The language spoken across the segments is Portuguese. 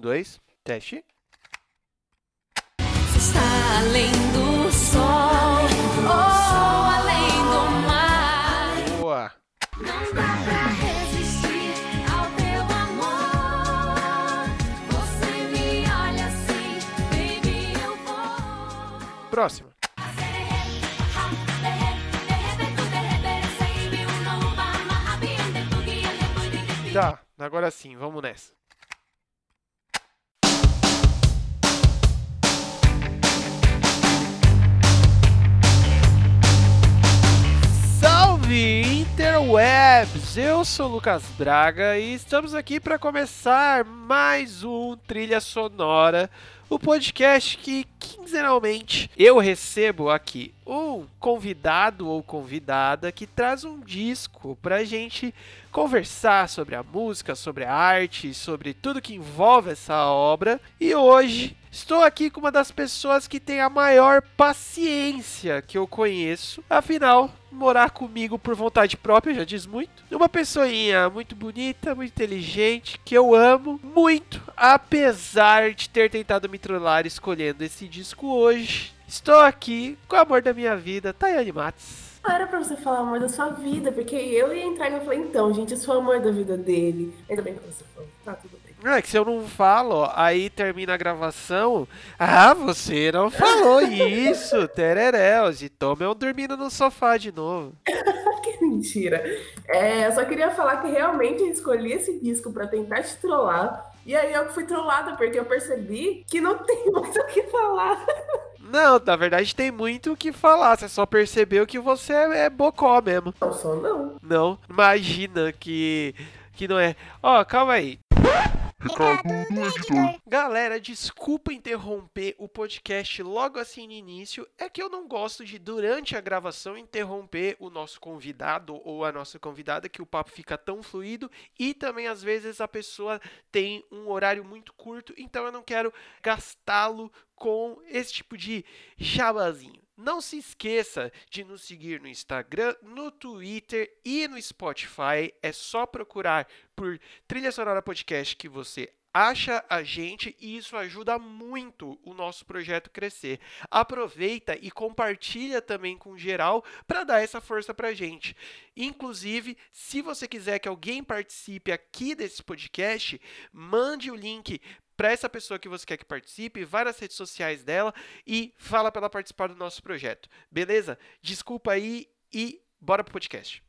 dois, teste. Se está além do sol ou além do mar. Boa. Não dá pra resistir ao teu amor. Você me olha assim, baby, eu vou. Próximo. Tá, agora sim, vamos nessa. Salve Interwebs! Eu sou o Lucas Braga e estamos aqui para começar mais um Trilha Sonora, o podcast que quinzenalmente eu recebo aqui um convidado ou convidada que traz um disco pra gente conversar sobre a música, sobre a arte, sobre tudo que envolve essa obra. E hoje estou aqui com uma das pessoas que tem a maior paciência que eu conheço. Afinal, morar comigo por vontade própria já diz muito. Uma pessoinha muito bonita, muito inteligente, que eu amo muito, apesar de ter tentado me trollar escolhendo esse disco hoje. Estou aqui com o amor da minha vida, Tayane Matos. Era pra você falar o amor da sua vida, porque eu ia entrar e eu falei, então, gente, eu sou o amor da vida dele. Ainda bem que você falou, tá tudo bem. Não, é que se eu não falo, aí termina a gravação. Ah, você não falou isso, tereréus. E toma eu dormindo no sofá de novo. que mentira. É, eu só queria falar que realmente eu escolhi esse disco pra tentar te trollar. E aí eu fui trollada, porque eu percebi que não tem mais o que falar. Não, na verdade tem muito o que falar. Você só percebeu que você é, é bocó mesmo. Não sou, não. Não, imagina que, que não é. Ó, calma aí. Galera, desculpa interromper o podcast logo assim no início. É que eu não gosto de, durante a gravação, interromper o nosso convidado ou a nossa convidada, que o papo fica tão fluido. E também, às vezes, a pessoa tem um horário muito curto, então eu não quero gastá-lo com esse tipo de jabazinho. Não se esqueça de nos seguir no Instagram, no Twitter e no Spotify. É só procurar por Trilha Sonora Podcast que você acha a gente e isso ajuda muito o nosso projeto crescer. Aproveita e compartilha também com geral para dar essa força pra gente. Inclusive, se você quiser que alguém participe aqui desse podcast, mande o link para essa pessoa que você quer que participe, vai nas redes sociais dela e fala para ela participar do nosso projeto. Beleza? Desculpa aí e bora pro podcast.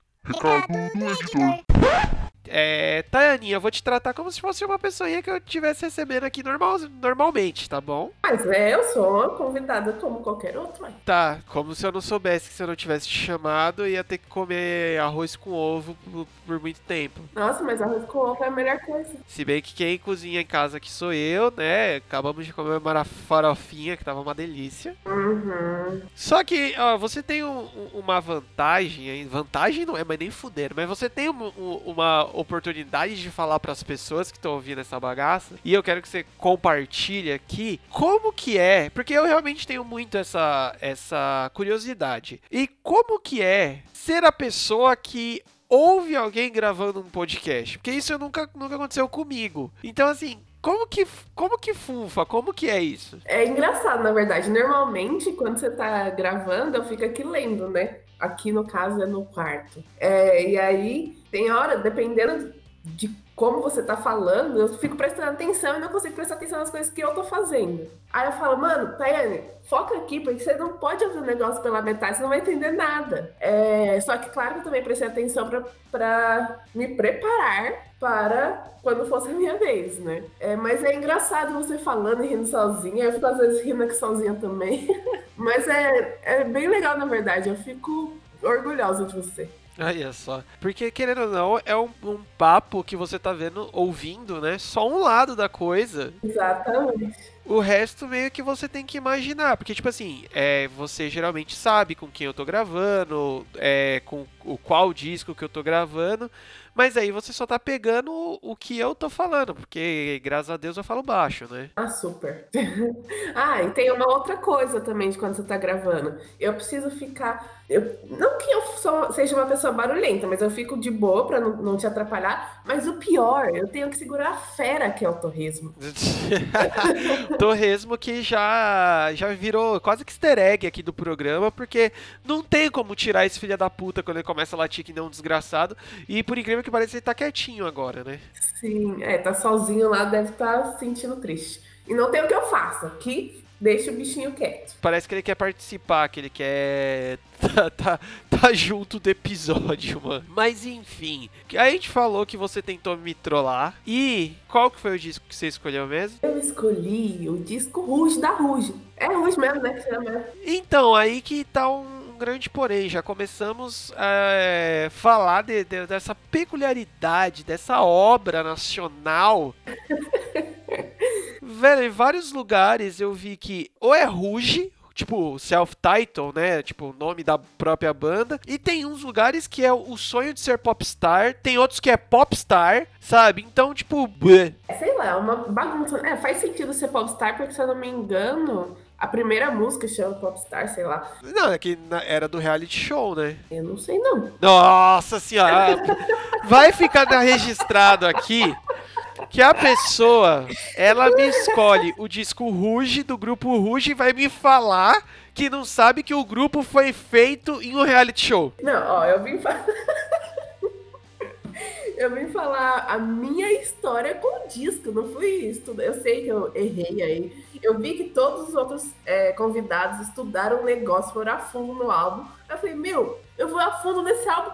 É, Tayane, eu vou te tratar como se fosse uma pessoinha que eu estivesse recebendo aqui normal, normalmente, tá bom? Mas é, eu sou uma convidada como qualquer outra. ué. Tá, como se eu não soubesse que se eu não tivesse te chamado, eu ia ter que comer arroz com ovo por, por muito tempo. Nossa, mas arroz com ovo é a melhor coisa. Se bem que quem cozinha em casa aqui sou eu, né? Acabamos de comer uma farofinha que tava uma delícia. Uhum. Só que, ó, você tem um- um- uma vantagem, vantagem não é, mas nem fuder, mas você tem um- uma oportunidade de falar pras pessoas que estão ouvindo essa bagaça, e eu quero que você compartilhe aqui como que é, porque eu realmente tenho muito essa, essa curiosidade. E como que é ser a pessoa que ouve alguém gravando um podcast? Porque isso nunca, nunca aconteceu comigo. Então, assim, como que, como que funfa? Como que é isso? É engraçado, na verdade. Normalmente, quando você tá gravando, eu fico aqui lendo, né? Aqui, no caso, é no quarto. É, e aí, tem hora, dependendo de como você tá falando, eu fico prestando atenção e não consigo prestar atenção nas coisas que eu tô fazendo. Aí eu falo, mano, Tayane, foca aqui, porque você não pode ouvir o negócio pela metade, você não vai entender nada. É, só que, claro eu também prestei atenção pra me preparar para quando fosse a minha vez, né? É, mas é engraçado você falando e rindo sozinha. Eu fico às vezes rindo aqui sozinha também. mas é, é bem legal, na verdade. Eu fico orgulhosa de você. Olha só. Porque, querendo ou não, é um, um papo que você tá vendo, ouvindo, né? Só um lado da coisa. Exatamente. O resto meio que você tem que imaginar. Porque, tipo assim, é, você geralmente sabe com quem eu tô gravando, é, com o qual disco que eu tô gravando, mas aí você só tá pegando o, que eu tô falando, porque graças a Deus eu falo baixo, né? Ah, super. ah, e tem uma outra coisa também de quando você tá gravando. Eu preciso ficar. Eu, não que eu sou- seja uma pessoa barulhenta, mas eu fico de boa pra não, não te atrapalhar. Mas o pior, eu tenho que segurar a fera que é o torresmo. Torresmo que já já virou quase que easter egg aqui do programa, porque não tem como tirar esse filho da puta quando ele começa a latir que nem um desgraçado. E por incrível que pareça, ele tá quietinho agora, né? Sim, é, tá sozinho lá, deve estar se sentindo triste. E não tem o que eu faça, que deixa o bichinho quieto. Parece que ele quer participar, que ele quer tá, tá, tá junto do episódio, mano. Mas enfim, a gente falou que você tentou me trollar. E qual que foi o disco que você escolheu mesmo? Eu escolhi o disco Ruge da Ruge. É Ruge mesmo, né? Então, aí que tá um grande porém. Já começamos a falar de- de- dessa peculiaridade, dessa obra nacional. Velho, em vários lugares eu vi que ou é Ruge, tipo self-title, né? Tipo o nome da própria banda. E tem uns lugares que é o sonho de ser popstar, tem outros que é popstar, sabe? Então, tipo, bleh. É, sei lá, é uma bagunça. É, faz sentido ser popstar, porque se eu não me engano, a primeira música chama popstar, sei lá. não, é que era do reality show, né? Eu não sei não. Nossa senhora, vai ficar registrado aqui que a pessoa, ela me escolhe o disco Ruge do grupo Ruge e vai me falar que não sabe que o grupo foi feito em um reality show. Não, ó, eu vim falar. eu vim falar a minha história com o disco, não fui estudar. Eu sei que eu errei aí. Eu vi que todos os outros é, convidados estudaram o negócio, foram a fundo no álbum. Eu falei, meu, eu vou a fundo nesse álbum.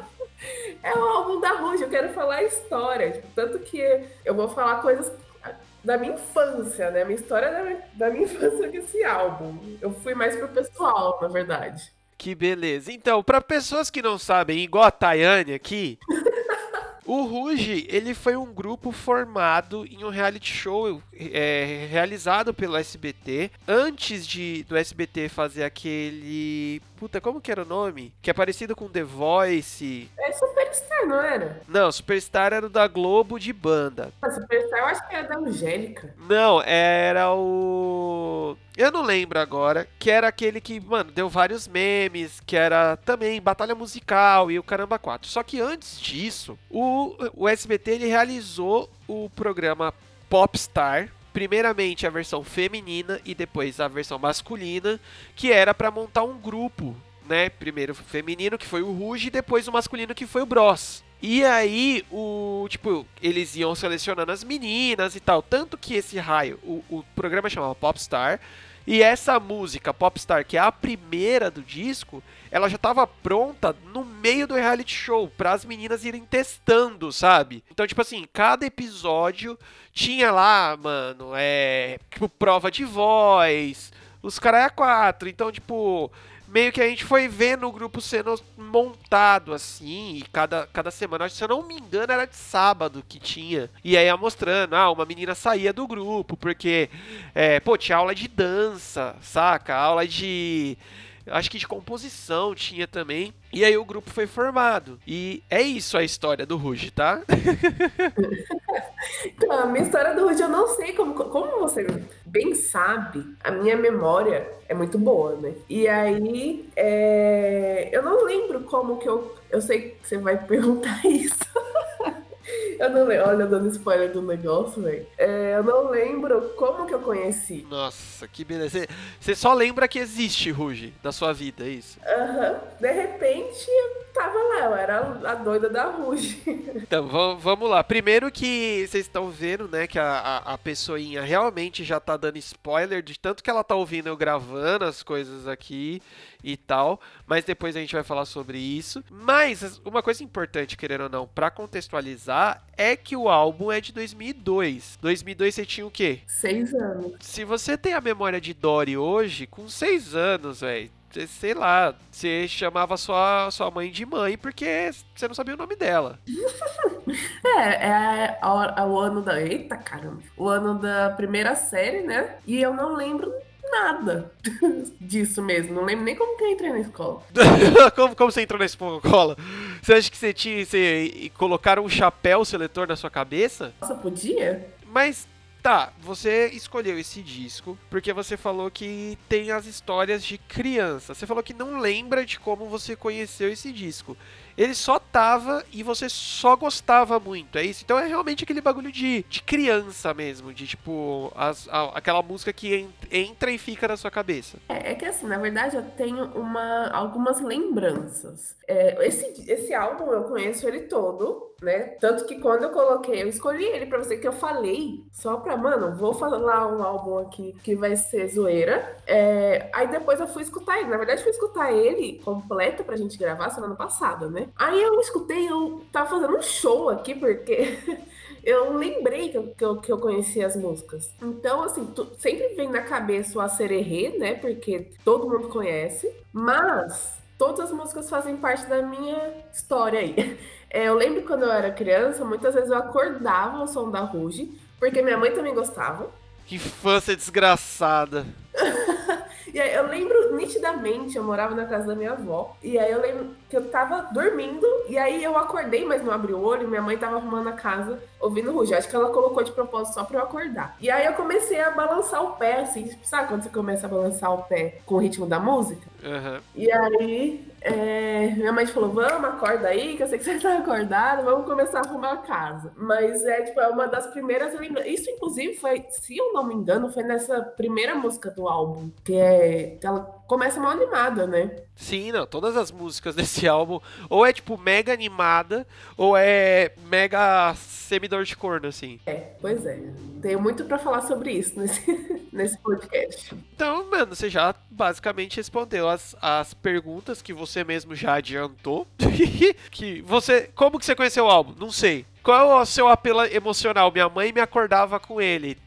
é o álbum da Ruge, eu quero falar a história. Tipo, tanto que eu vou falar coisas da minha infância, né? Minha história da minha, da minha infância com esse álbum. Eu fui mais pro pessoal, na verdade. Que beleza. Então, para pessoas que não sabem, igual a Tayane aqui, o Ruge, ele foi um grupo formado em um reality show é, realizado pelo SBT. Antes de do SBT fazer aquele. Puta, como que era o nome? Que é parecido com The Voice. É Superstar, não era? Não, Superstar era o da Globo de banda. Ah, Superstar eu acho que era da Angélica. Não, era o. Eu não lembro agora. Que era aquele que, mano, deu vários memes. Que era também batalha musical e o Caramba 4. Só que antes disso, o, o SBT ele realizou o programa Popstar. Primeiramente a versão feminina e depois a versão masculina. Que era pra montar um grupo. Né? Primeiro o feminino, que foi o Ruge, e depois o masculino, que foi o Bros. E aí, o tipo, eles iam selecionando as meninas e tal. Tanto que esse raio, o, o programa chamava Popstar. E essa música, Popstar, que é a primeira do disco, ela já tava pronta no meio do reality show, para as meninas irem testando, sabe? Então, tipo assim, cada episódio tinha lá, mano, é. Tipo, prova de voz, os caras é quatro. Então, tipo, meio que a gente foi vendo o grupo sendo montado assim, e cada, cada semana, se eu não me engano, era de sábado que tinha. E aí ia mostrando, ah, uma menina saía do grupo, porque, é, pô, tinha aula de dança, saca? Aula de. Acho que de composição tinha também. E aí o grupo foi formado. E é isso a história do Ruge, tá? Então, a minha história do Ruge, eu não sei como, como você bem sabe, a minha memória é muito boa, né? E aí, é, eu não lembro como que eu. Eu sei que você vai perguntar isso. eu não lembro. Olha, dando spoiler do negócio, velho. É, eu não lembro como que eu conheci. Nossa, que beleza. Você- só lembra que existe Ruge na sua vida, é isso? Aham. De repente, tava lá, eu era a doida da Ruge. Então, va- vamos lá. Primeiro que vocês estão vendo, né, que a, a, a pessoinha realmente já tá dando spoiler de tanto que ela tá ouvindo eu gravando as coisas aqui e tal. Mas depois a gente vai falar sobre isso. Mas uma coisa importante, querendo ou não, pra contextualizar, é que o álbum é de 2002. 2002 você tinha o quê? Seis anos. Se você tem a memória de Dory hoje, com seis anos, velho, sei lá, você chamava sua, sua mãe de mãe porque você não sabia o nome dela. É, é a- a- o ano da. Eita caramba! O ano da primeira série, né? E eu não lembro nada disso mesmo. Não lembro nem como que eu entrei na escola. como, como você entrou na escola? Você acha que você tinha. Você colocaram um chapéu seletor na sua cabeça? Nossa, podia? Mas Tá, você escolheu esse disco porque você falou que tem as histórias de criança. Você falou que não lembra de como você conheceu esse disco ele só tava e você só gostava muito, é isso? Então é realmente aquele bagulho de, de criança mesmo, de tipo, as, a, aquela música que entra e fica na sua cabeça. É, é, que assim, na verdade eu tenho uma, algumas lembranças. É, esse, esse álbum eu conheço ele todo, né? Tanto que quando eu coloquei, eu escolhi ele pra você que eu falei, só pra, mano, vou falar um álbum aqui que vai ser zoeira. É, aí depois eu fui escutar ele. Na verdade, fui escutar ele completo pra gente gravar semana passada, né? Aí eu escutei, eu tava fazendo um show aqui, porque eu lembrei que eu, que eu, que eu conhecia as músicas. Então, assim, tu, sempre vem na cabeça o Acererê, né? Porque todo mundo conhece. Mas todas as músicas fazem parte da minha história aí. É, eu lembro quando eu era criança, muitas vezes eu acordava ao som da Ruge, porque minha mãe também gostava. Que infância desgraçada. E aí eu lembro nitidamente, eu morava na casa da minha avó. E aí eu lembro que eu tava dormindo. E aí eu acordei, mas não abri o olho. Minha mãe tava arrumando a casa, ouvindo ruge. Acho que ela colocou de propósito só pra eu acordar. E aí eu comecei a balançar o pé, assim. Sabe quando você começa a balançar o pé com o ritmo da música? Uhum. E aí é, minha mãe falou: vamos, acorda aí, que eu sei que você tá acordado, vamos começar a arrumar a casa. Mas é tipo, é uma das primeiras lembranças. Isso, inclusive, foi, se eu não me engano, foi nessa primeira música do álbum, que é. Que ela começa mal animada, né? Sim, não. Todas as músicas desse álbum, ou é tipo mega animada, ou é mega semidor de corno, assim. É, pois é. Tenho muito para falar sobre isso nesse, nesse podcast. Então, mano, você já basicamente respondeu as, as perguntas que você mesmo já adiantou. que você. Como que você conheceu o álbum? Não sei. Qual é o seu apelo emocional? Minha mãe me acordava com ele.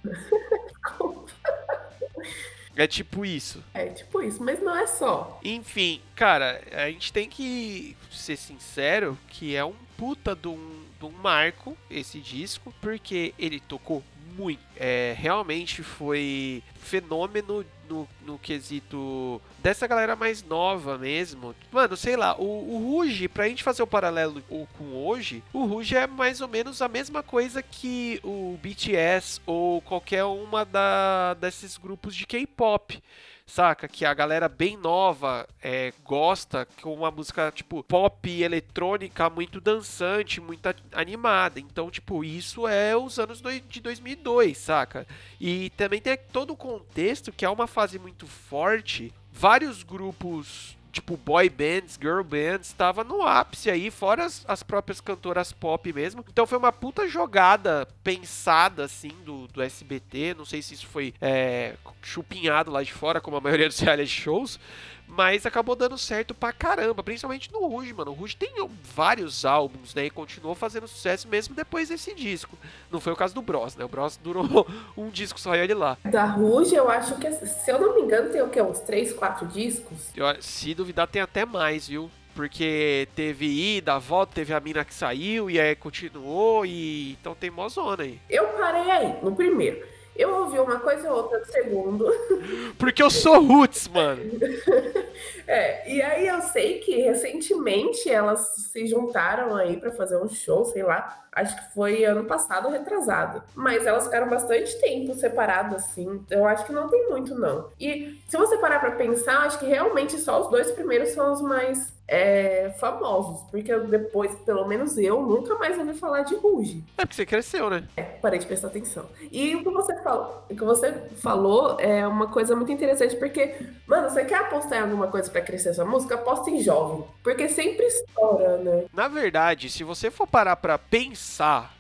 É tipo isso. É tipo isso, mas não é só. Enfim, cara, a gente tem que ser sincero que é um puta de um, de um marco esse disco, porque ele tocou muito. É, realmente foi fenômeno no, no quesito dessa galera mais nova mesmo. Mano, sei lá, o, o Ruge, pra gente fazer o paralelo com hoje, o Ruge é mais ou menos a mesma coisa que o BTS ou qualquer uma da, desses grupos de K-pop saca? Que a galera bem nova é, gosta, com uma música tipo pop eletrônica muito dançante, muito animada. Então, tipo, isso é os anos de 2002, saca? E também tem todo o contexto que é uma fase muito forte. Vários grupos tipo boy bands, girl bands, estava no ápice aí, fora as, as, próprias cantoras pop mesmo. Então foi uma puta jogada pensada assim do, do SBT. Não sei se isso foi é, chupinhado lá de fora, como a maioria dos reality shows. Mas acabou dando certo pra caramba, principalmente no Rouge, mano. O Rouge tem vários álbuns, né? E continuou fazendo sucesso mesmo depois desse disco. Não foi o caso do Bros, né? O Bros durou um disco só e olha lá. Da Rouge, eu acho que, se eu não me engano, tem o quê? Uns 3, 4 discos? Eu, se duvidar, tem até mais, viu? Porque teve ida, volta, teve a mina que saiu e aí continuou e então tem mó zona aí. Eu parei aí, no primeiro. Eu ouvi uma coisa ou outra do segundo. Porque eu sou roots, mano. é, e aí eu sei que recentemente elas se juntaram aí para fazer um show, sei lá. Acho que foi ano passado retrasado. Mas elas ficaram bastante tempo separadas, assim. Eu acho que não tem muito, não. E se você parar pra pensar, acho que realmente só os dois primeiros são os mais é, famosos, porque depois, pelo menos eu, nunca mais ouvi falar de Ruge. É porque você cresceu, né? É, parei de prestar atenção. E o que você falou, o que você falou é uma coisa muito interessante, porque, mano, você quer apostar em alguma coisa para crescer sua música? Aposta em jovem, porque sempre estoura, né? Na verdade, se você for parar para pensar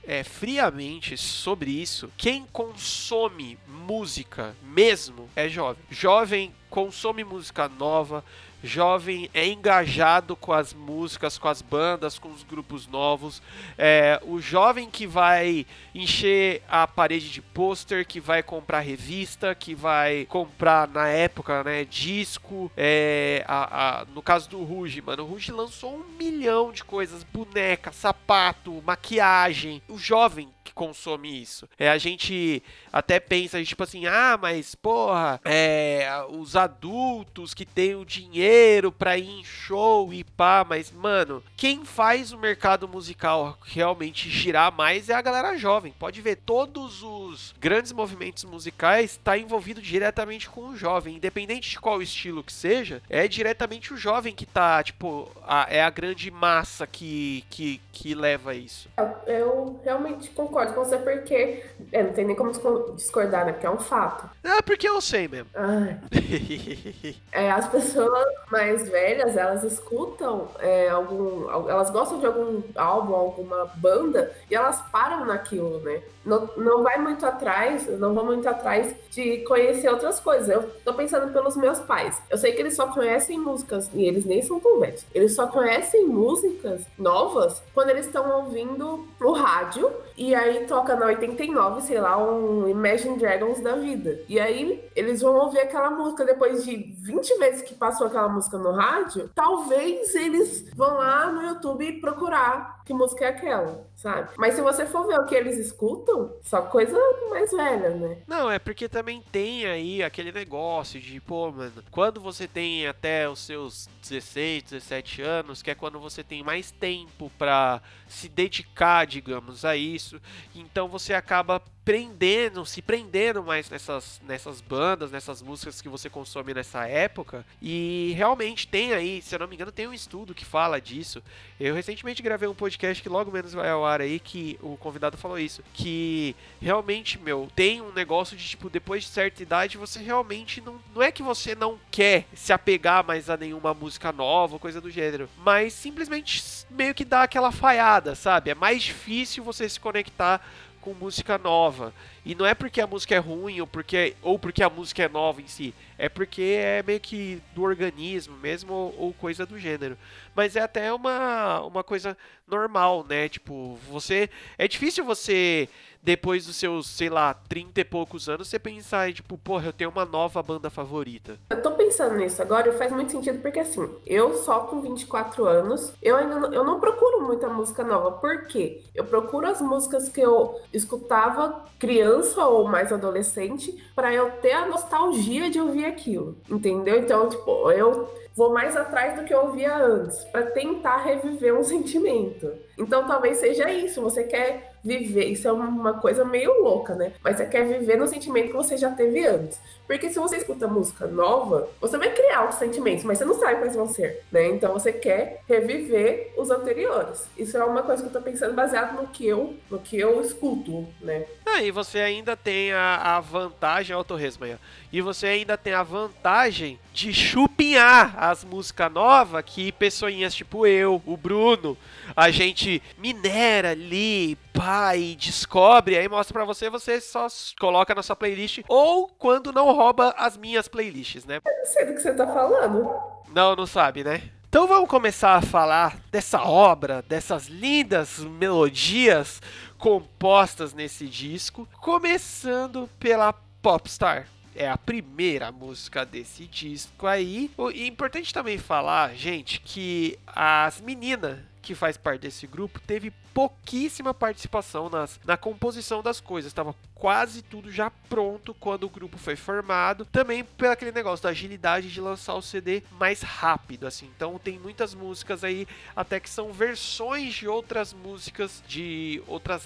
é, friamente sobre isso, quem consome música mesmo é jovem. Jovem consome música nova, jovem é engajado com as músicas, com as bandas, com os grupos novos. É, o jovem que vai encher a parede de pôster, que vai comprar revista, que vai comprar na época, né, disco. É, a, a, no caso do Ruge, mano, o Ruge lançou um milhão de coisas: boneca, sapato, maquiagem. O jovem que consome isso. É, a gente até pensa, tipo assim, ah, mas porra, é, os adultos que têm o dinheiro pra ir em show e pá, mas mano, quem faz o mercado musical realmente girar mais é a galera jovem. Pode ver, todos os grandes movimentos musicais tá envolvido diretamente com o jovem, independente de qual estilo que seja, é diretamente o jovem que tá, tipo, a, é a grande massa que, que, que leva isso. Eu realmente concordo com você, porque é, não tem nem como discordar, né? Porque é um fato. Ah, porque eu sei mesmo. É, as pessoas mais velhas, elas escutam é, algum. Elas gostam de algum álbum, alguma banda, e elas param naquilo, né? Não, não vai muito atrás, não vão muito atrás de conhecer outras coisas. Eu tô pensando pelos meus pais. Eu sei que eles só conhecem músicas, e eles nem são tão velhos. Eles só conhecem músicas novas quando eles estão ouvindo pro rádio, e aí toca na 89, sei lá, um Imagine Dragons da vida. E aí eles vão ouvir aquela música depois de 20 vezes que passou aquela música no rádio. Talvez eles vão lá no YouTube procurar que música é aquela, sabe? Mas se você for ver o que eles escutam, só coisa mais velha, né? Não, é porque também tem aí aquele negócio de, pô, mano, quando você tem até os seus 16, 17 anos, que é quando você tem mais tempo para se dedicar, digamos, a isso, então você acaba prendendo, se prendendo mais nessas, nessas bandas, nessas músicas que você consome nessa época. E realmente tem aí, se eu não me engano, tem um estudo que fala disso. Eu recentemente gravei um podcast que logo menos vai ao ar aí que o convidado falou isso, que realmente, meu, tem um negócio de tipo depois de certa idade você realmente não não é que você não quer se apegar mais a nenhuma música nova, coisa do gênero, mas simplesmente meio que dá aquela falhada, sabe? É mais difícil você se conectar com música nova. E não é porque a música é ruim ou porque, ou porque a música é nova em si. É porque é meio que do organismo mesmo ou, ou coisa do gênero. Mas é até uma, uma coisa normal, né? Tipo, você. É difícil você depois dos seus, sei lá, 30 e poucos anos, você pensar, tipo, porra, eu tenho uma nova banda favorita. Eu tô pensando nisso agora e faz muito sentido porque assim, eu só com 24 anos, eu ainda não, eu não procuro muita música nova. Por quê? Eu procuro as músicas que eu escutava criança ou mais adolescente para eu ter a nostalgia de ouvir aquilo. Entendeu? Então, tipo, eu vou mais atrás do que eu ouvia antes, para tentar reviver um sentimento. Então talvez seja isso, você quer viver, isso é uma coisa meio louca, né? Mas você quer viver no sentimento que você já teve antes. Porque se você escuta música nova, você vai criar outros sentimentos, mas você não sabe quais vão ser, né? Então você quer reviver os anteriores. Isso é uma coisa que eu tô pensando baseado no que eu, no que eu escuto, né? Ah, e você ainda tem a, a vantagem, ó, Torresma, e você ainda tem a vantagem de chupinhar as músicas novas que pessoinhas tipo eu, o Bruno, a gente minera ali, pai, descobre, aí mostra para você, você só coloca na sua playlist ou quando não rouba as minhas playlists, né? Eu não sei do que você tá falando. Não, não sabe, né? Então vamos começar a falar dessa obra, dessas lindas melodias compostas nesse disco, começando pela Popstar. É a primeira música desse disco aí. E é importante também falar, gente, que as meninas que faz parte desse grupo, teve pouquíssima participação nas, na composição das coisas. Estava quase tudo já pronto quando o grupo foi formado. Também pelo aquele negócio da agilidade de lançar o CD mais rápido, assim. Então tem muitas músicas aí até que são versões de outras músicas de outras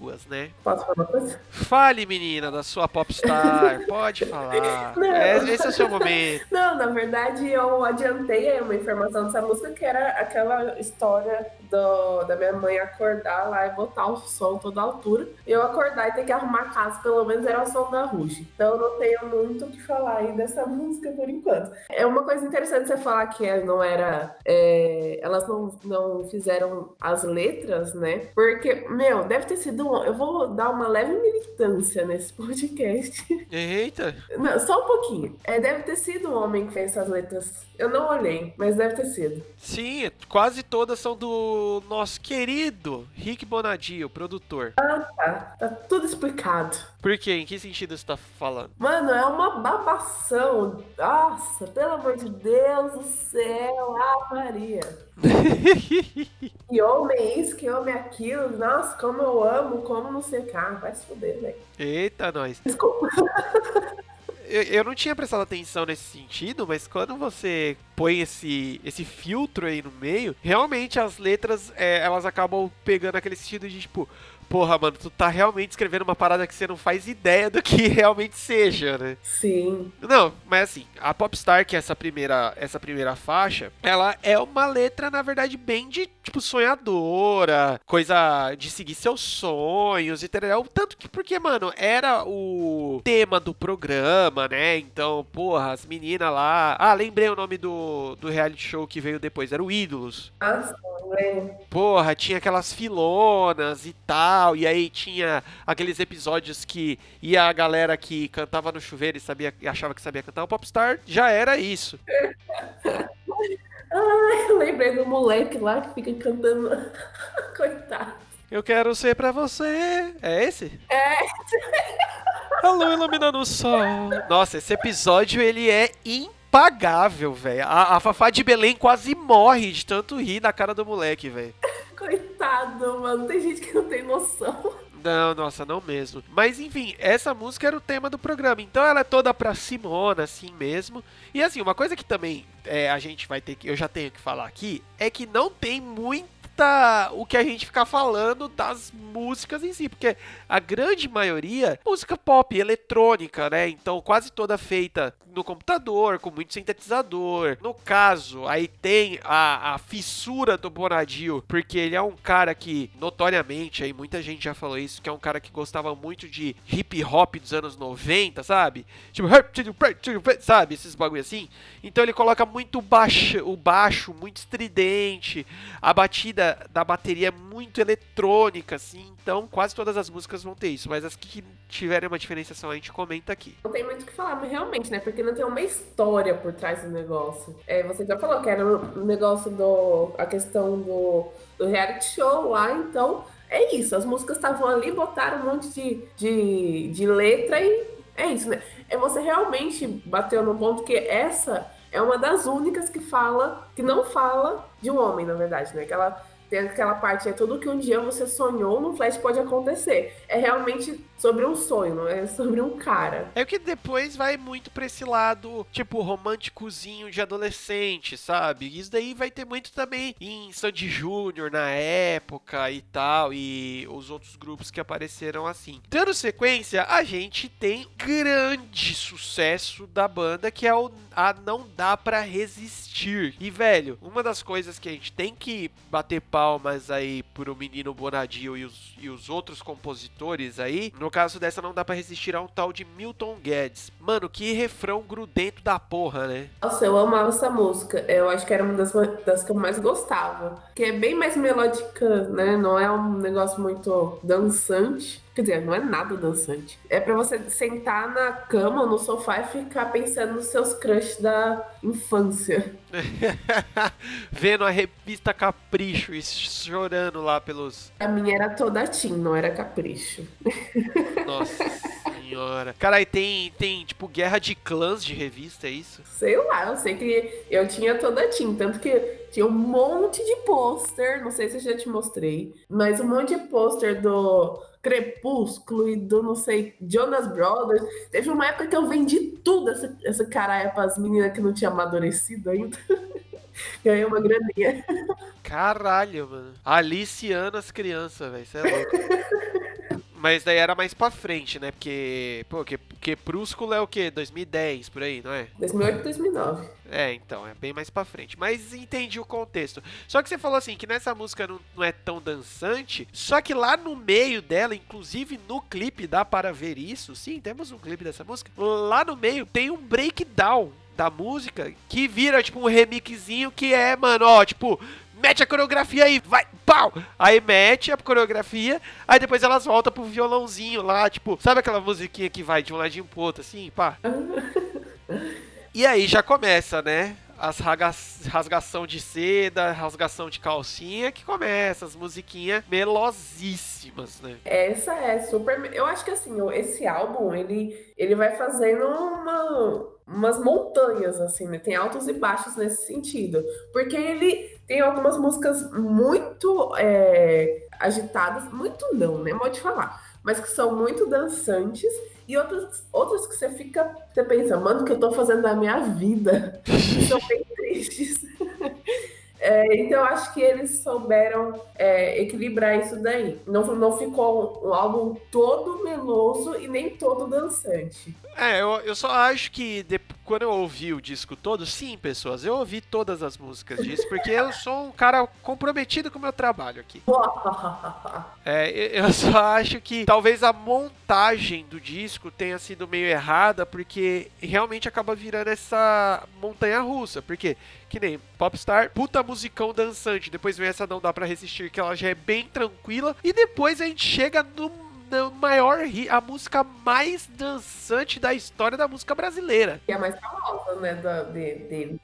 línguas, né? Posso falar uma coisa? Fale, menina, da sua popstar. Pode falar. É, esse é o seu momento. Não, na verdade eu adiantei uma informação dessa música que era aquela história do, da minha mãe acordar lá e botar o som toda altura. Eu acordar e ter que arrumar a casa, pelo menos era o som da Ruge. Então eu não tenho muito o que falar aí dessa música por enquanto. É uma coisa interessante você falar que não era. É, elas não, não fizeram as letras, né? Porque, meu, deve ter sido. Um, eu vou dar uma leve militância nesse podcast. Eita! Não, só um pouquinho. É, deve ter sido um homem que fez essas letras. Eu não olhei, mas deve ter sido. Sim, quase todas são do nosso querido Rick Bonadio, produtor. Tá, tá tudo explicado. Por quê? Em que sentido você tá falando? Mano, é uma babação. Nossa, pelo amor de Deus do céu, ah, Maria. Que homem isso, que homem aquilo. Nossa, como eu amo, como não que. Ah, vai se fuder, velho. Eita, nós. Desculpa. Eu, eu não tinha prestado atenção nesse sentido, mas quando você põe esse, esse filtro aí no meio, realmente as letras, é, elas acabam pegando aquele sentido de tipo, porra, mano, tu tá realmente escrevendo uma parada que você não faz ideia do que realmente seja, né? Sim. Não, mas assim, a Popstar, que é essa primeira, essa primeira faixa, ela é uma letra, na verdade, bem de, tipo, sonhadora, coisa de seguir seus sonhos e tal. Tanto que, porque, mano, era o tema do programa, né? Então, porra, as meninas lá. Ah, lembrei o nome do, do reality show que veio depois, era o Ídolos. Nossa, velho. Porra, tinha aquelas filonas e tal, e aí tinha aqueles episódios que ia a galera que cantava no chuveiro e sabia, achava que sabia cantar. O Popstar já era isso. Ai, eu lembrei do moleque lá que fica cantando. Coitado. Eu quero ser pra você. É esse? É. A lua iluminando o sol. Nossa, esse episódio ele é impagável, velho. A, a Fafá de Belém quase morre de tanto rir na cara do moleque, velho. Coitado, mano. Tem gente que não tem noção. Não, nossa, não mesmo. Mas enfim, essa música era o tema do programa. Então ela é toda pra Simona, assim mesmo. E assim, uma coisa que também é, a gente vai ter que. Eu já tenho que falar aqui, é que não tem muita o que a gente ficar falando das músicas em si, porque a grande maioria música pop, eletrônica, né? Então quase toda feita no computador, com muito sintetizador. No caso, aí tem a, a fissura do Bonadio, porque ele é um cara que, notoriamente, aí muita gente já falou isso, que é um cara que gostava muito de hip hop dos anos 90, sabe? Tipo, sabe? Esses bagulho assim. Então ele coloca muito baixo, o baixo muito estridente, a batida da bateria é muito eletrônica, assim. Então quase todas as músicas vão ter isso, mas as que tiverem uma diferenciação a gente comenta aqui. Não tem muito o que falar, mas realmente, né? Porque não tem uma história por trás do negócio. É, você já falou que era o negócio do. a questão do, do reality show lá, então. É isso, as músicas estavam ali, botaram um monte de, de, de letra e é isso, né? É você realmente bateu no ponto que essa é uma das únicas que fala, que não fala de um homem, na verdade, né? Que ela tem aquela parte, é tudo que um dia você sonhou no Flash pode acontecer. É realmente sobre um sonho, é sobre um cara. É que depois vai muito pra esse lado, tipo, românticozinho de adolescente, sabe? Isso daí vai ter muito também em Sandy Júnior na época e tal, e os outros grupos que apareceram assim. Dando sequência, a gente tem grande sucesso da banda, que é o a Não Dá Pra Resistir. E, velho, uma das coisas que a gente tem que bater palmas aí pro menino Bonadio e os, e os outros compositores aí, no caso dessa Não Dá Pra Resistir a um tal de Milton Guedes. Mano, que refrão grudento da porra, né? Nossa, eu amava essa música. Eu acho que era uma das, das que eu mais gostava. Que é bem mais melódica, né? Não é um negócio muito dançante. Quer dizer, não é nada dançante. É pra você sentar na cama ou no sofá e ficar pensando nos seus crushes da infância. Vendo a revista Capricho e chorando lá pelos. A minha era toda teen, não era capricho. Nossa senhora. Cara, tem, tem, tipo, guerra de clãs de revista, é isso? Sei lá, eu sei que eu tinha toda teen, tanto que tinha um monte de pôster, não sei se eu já te mostrei, mas um monte de pôster do Crepúsculo e do, não sei, Jonas Brothers. Teve uma época que eu vendi tudo essa, essa caralho pras meninas que não tinha amadurecido ainda. Ganhei uma graninha. Caralho, mano. Aliciando as crianças, velho. Isso é louco. Mas daí era mais pra frente, né? Porque, pô, que, Crepúsculo é o quê? 2010, por aí, não é? 2008 2009. É, então, é bem mais pra frente. Mas entendi o contexto. Só que você falou assim, que nessa música não, não é tão dançante, só que lá no meio dela, inclusive no clipe, dá para ver isso. Sim, temos um clipe dessa música. Lá no meio tem um breakdown da música que vira, tipo, um remixinho que é, mano, ó, tipo, mete a coreografia aí, vai, pau! Aí mete a coreografia, aí depois elas voltam pro violãozinho lá, tipo, sabe aquela musiquinha que vai de um ladinho pro outro, assim, pá? E aí já começa, né? As raga- rasgação de seda, rasgação de calcinha, que começa, as musiquinhas melosíssimas, né? Essa é super. Eu acho que assim, esse álbum ele, ele vai fazendo uma, umas montanhas, assim, né? Tem altos e baixos nesse sentido. Porque ele tem algumas músicas muito é, agitadas, muito não, né? Pode falar. Mas que são muito dançantes. E outras, outras que você fica, você pensa, mano, o que eu tô fazendo da minha vida? São bem tristes. É, então, eu acho que eles souberam é, equilibrar isso daí. Não, não ficou um álbum todo meloso e nem todo dançante. É, eu, eu só acho que de- quando eu ouvi o disco todo, sim, pessoas, eu ouvi todas as músicas disso, porque eu sou um cara comprometido com o meu trabalho aqui. É, eu só acho que talvez a montagem do disco tenha sido meio errada, porque realmente acaba virando essa montanha russa. Porque, que nem Popstar, puta musicão dançante, depois vem essa Não Dá Pra Resistir, que ela já é bem tranquila, e depois a gente chega no, no maior a música mais dançante da história da música brasileira. que é a mais famosa, né, da, de, de.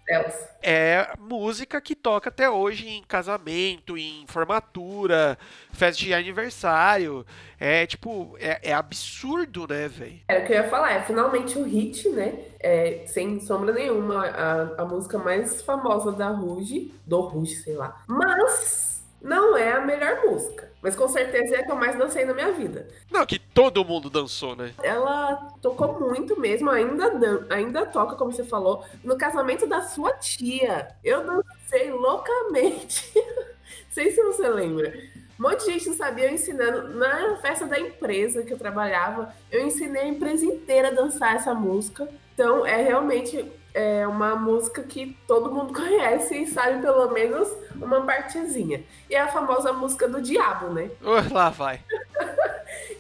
É música que toca até hoje em casamento, em formatura, festa de aniversário. É tipo, é, é absurdo, né, velho? Era o que eu ia falar, é finalmente o hit, né? É, sem sombra nenhuma, a, a música mais famosa da Ruge, do Ruge, sei lá. Mas não é a melhor música. Mas com certeza é a que eu mais dancei na minha vida. Não, que todo mundo dançou, né? Ela tocou muito mesmo, ainda, dan- ainda toca, como você falou, no casamento da sua tia. Eu dancei loucamente. sei se você lembra. Um monte de gente não sabia, eu ensinando. Na festa da empresa que eu trabalhava, eu ensinei a empresa inteira a dançar essa música. Então, é realmente é uma música que todo mundo conhece e sabe pelo menos uma partezinha. E é a famosa música do diabo, né? Ô, lá vai.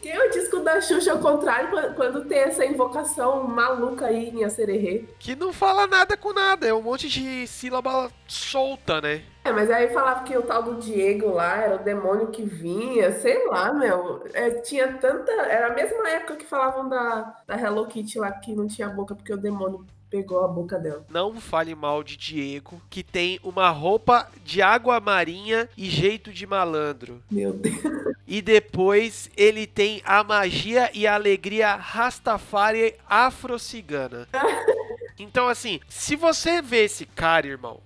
Que é o disco da Xuxa ao contrário, quando- quando tem essa invocação maluca aí em Acererê. Que não fala nada com nada, é um monte de sílaba solta, né? É, mas aí falava que o tal do Diego lá era o demônio que vinha, sei lá, meu. É, tinha tanta. Era a mesma época que falavam da, da Hello Kitty lá que não tinha boca porque o demônio pegou a boca dela. Não fale mal de Diego, que tem uma roupa de água marinha e jeito de malandro. Meu Deus. E depois ele tem a magia e a alegria Rastafari afro-cigana. Então, assim, se você vê esse cara, irmão,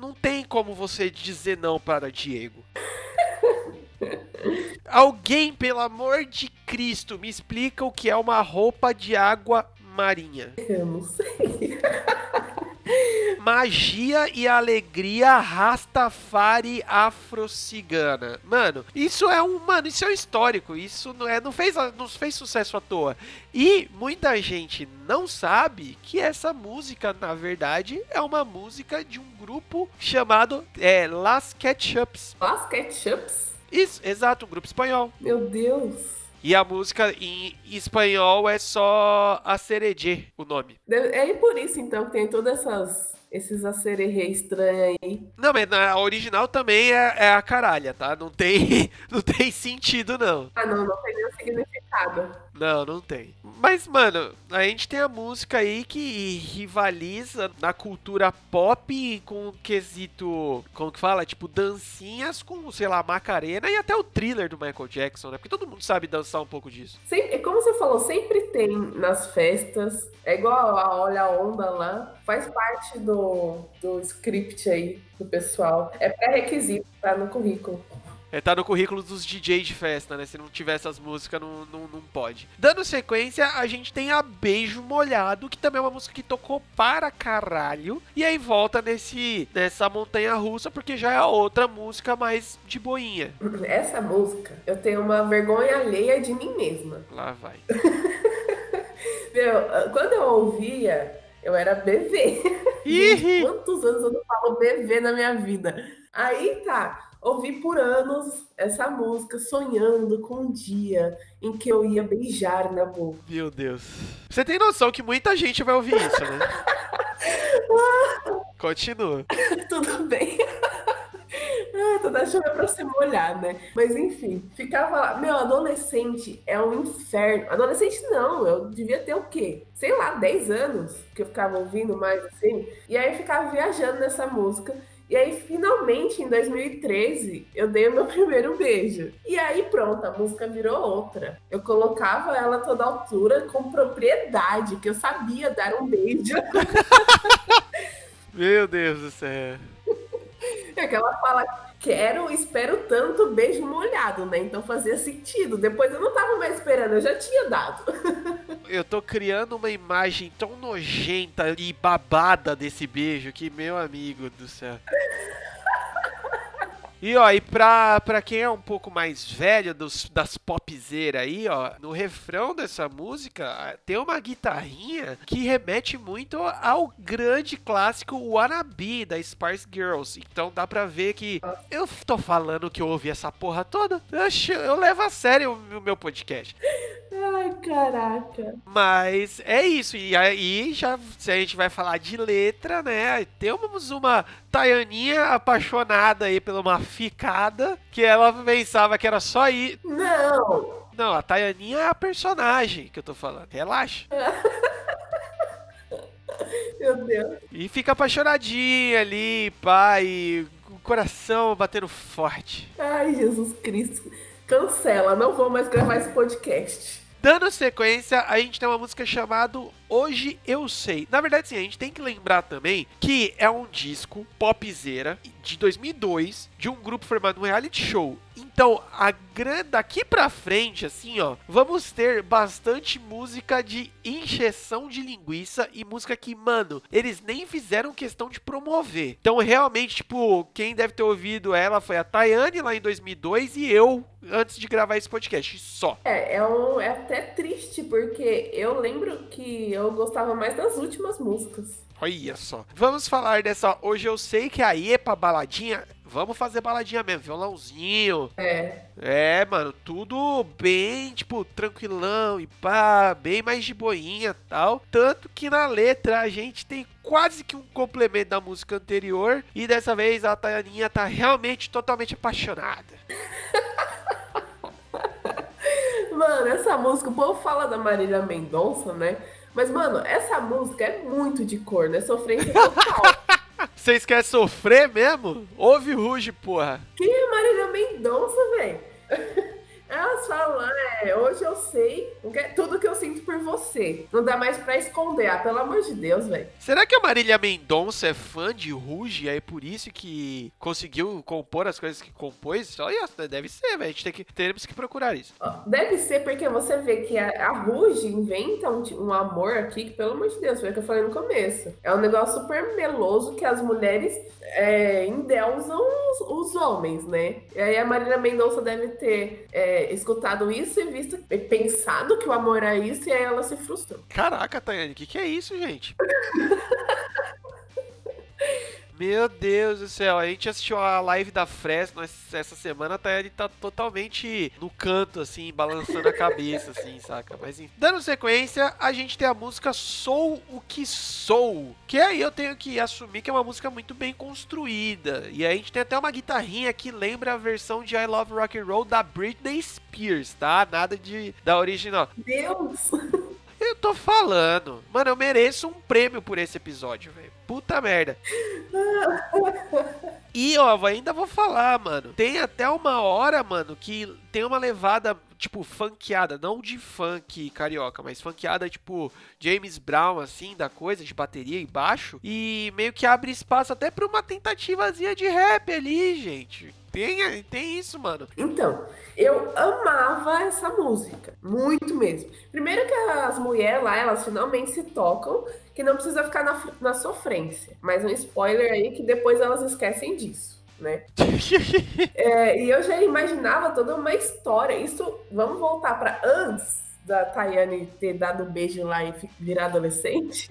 não tem como você dizer não para Diego. Alguém, pelo amor de Cristo, me explica o que é uma roupa de água marinha. Eu não sei. Magia e alegria Rastafari afro-cigana. Mano, isso é um, mano, isso é um histórico. Isso não é, não fez, não fez sucesso à toa. E muita gente não sabe que essa música, na verdade, é uma música de um grupo chamado é, Las Ketchups. Las Ketchups? Isso, exato, um grupo espanhol. Meu Deus. E a música em espanhol é só a Cereje, o nome. É por isso, então, que tem todas essas. Esses acererê estranhos aí. Não, mas na original também é, é a caralha, tá? Não tem, não tem sentido, não. Ah, não, não tem nenhum significado. Não, não tem. Mas, mano, a gente tem a música aí que rivaliza na cultura pop com o quesito, como que fala? Tipo, dancinhas com, sei lá, Macarena e até o thriller do Michael Jackson, né? Porque todo mundo sabe dançar um pouco disso. É como você falou, sempre tem nas festas. É igual a Olha a Onda lá. Faz parte do, do script aí do pessoal. É pré-requisito, tá no currículo. É, tá no currículo dos DJs de festa, né? Se não tiver essas músicas, não, não, não pode. Dando sequência, a gente tem a Beijo Molhado, que também é uma música que tocou para caralho. E aí volta nesse, nessa montanha russa, porque já é outra música mais de boinha. Essa música, eu tenho uma vergonha alheia de mim mesma. Lá vai. Meu, quando eu ouvia, eu era bebê. Ih! Quantos anos eu não falo bebê na minha vida? Aí tá, ouvi por anos essa música, sonhando com um dia em que eu ia beijar na boca. Meu Deus. Você tem noção que muita gente vai ouvir isso, né? Continua. Tudo bem. Ah, toda chuva é pra se molhar, né? Mas enfim, ficava lá. Meu, adolescente é um inferno. Adolescente não, eu devia ter o quê? Sei lá, 10 anos que eu ficava ouvindo mais assim. E aí eu ficava viajando nessa música. E aí, finalmente, em 2013, eu dei o meu primeiro beijo. E aí, pronto, a música virou outra. Eu colocava ela a toda altura com propriedade, que eu sabia dar um beijo. Meu Deus do céu. É que ela fala, quero, espero tanto beijo molhado, né? Então fazia sentido. Depois eu não tava mais esperando, eu já tinha dado. Eu tô criando uma imagem tão nojenta e babada desse beijo que, meu amigo do céu. E ó, e pra, pra quem é um pouco mais velho dos, das popzeiras aí, ó, no refrão dessa música tem uma guitarrinha que remete muito ao grande clássico Wannabe da Spice Girls. Então dá pra ver que eu tô falando que eu ouvi essa porra toda. Eu, eu levo a sério o meu podcast. Ai, caraca. Mas é isso. E aí, já, se a gente vai falar de letra, né? Temos uma Taianinha apaixonada aí por uma ficada que ela pensava que era só ir. Não, Não, a Taianinha é a personagem que eu tô falando. Relaxa. meu Deus. E fica apaixonadinha ali, pai. O coração batendo forte. Ai, Jesus Cristo. Cancela, não vou mais gravar esse podcast. Dando sequência, a gente tem uma música chamada Hoje Eu Sei. Na verdade, sim, a gente tem que lembrar também que é um disco popzera de 2002 de um grupo formado no reality show. Então, a gran... daqui pra frente, assim, ó, vamos ter bastante música de encheção de linguiça e música que, mano, eles nem fizeram questão de promover. Então, realmente, tipo, quem deve ter ouvido ela foi a Tayane lá em 2002 e eu antes de gravar esse podcast, só. É, é, um, é até triste, porque eu lembro que eu gostava mais das últimas músicas. Olha só. Vamos falar dessa. Hoje eu sei que aí é pra baladinha. Vamos fazer baladinha mesmo, violãozinho. É, É, mano, tudo bem, tipo, tranquilão e pá, bem mais de boinha tal. Tanto que na letra a gente tem quase que um complemento da música anterior. E dessa vez a Tayaninha tá realmente totalmente apaixonada. Mano, essa música, o povo fala da Marília Mendonça, né? Mas, mano, essa música é muito de cor, né? Sofrência total. Vocês querem sofrer mesmo? Ouve ruge, porra. Quem é Marília Mendonça, velho? Elas falam, é, hoje eu sei o que- tudo que eu sinto por você. Não dá mais pra esconder. Ah, pelo amor de Deus, velho. Será que a Marília Mendonça é fã de Ruge? É por isso que conseguiu compor as coisas que compôs? Olha, deve ser, velho. A gente tem que, teremos que procurar isso. Ó, Deve ser porque você vê que a, a Ruge inventa um, ti- um amor aqui que, pelo amor de Deus, foi o que eu falei no começo. É um negócio super meloso que as mulheres é, endeusam os, os homens, né? E aí a Marília Mendonça deve ter é, escutado isso e visto, e pensado que o amor é isso e aí ela se frustrou. Caraca, Tayane, o que, que é isso, gente? Meu Deus do céu, a gente assistiu a live da Fresno essa semana, a Tayane tá totalmente no canto, assim, balançando a cabeça, assim, saca? Mas enfim. Dando sequência, a gente tem a música Sou o que Sou, que aí eu tenho que assumir que é uma música muito bem construída. E aí a gente tem até uma guitarrinha que lembra a versão de I Love Rock and Roll da Britney Spears, tá? Nada de da original. Deus! Eu tô falando. Mano, eu mereço um prêmio por esse episódio, velho. Puta merda. E, ó, ainda vou falar, mano. Tem até uma hora, mano, que tem uma levada, tipo, funkeada. Não de funk carioca, mas funkeada, tipo, James Brown, assim, da coisa, de bateria e baixo. E meio que abre espaço até pra uma tentativazinha de rap ali, gente. Tem, tem isso, mano. Então, eu amava essa música, muito mesmo. Primeiro que as mulheres lá, elas finalmente se tocam, que não precisa ficar na, na sofrência. Mas um spoiler aí que depois elas esquecem disso, né? É, e eu já imaginava toda uma história. Isso, vamos voltar para antes da Tayane ter dado um beijo lá e virar adolescente.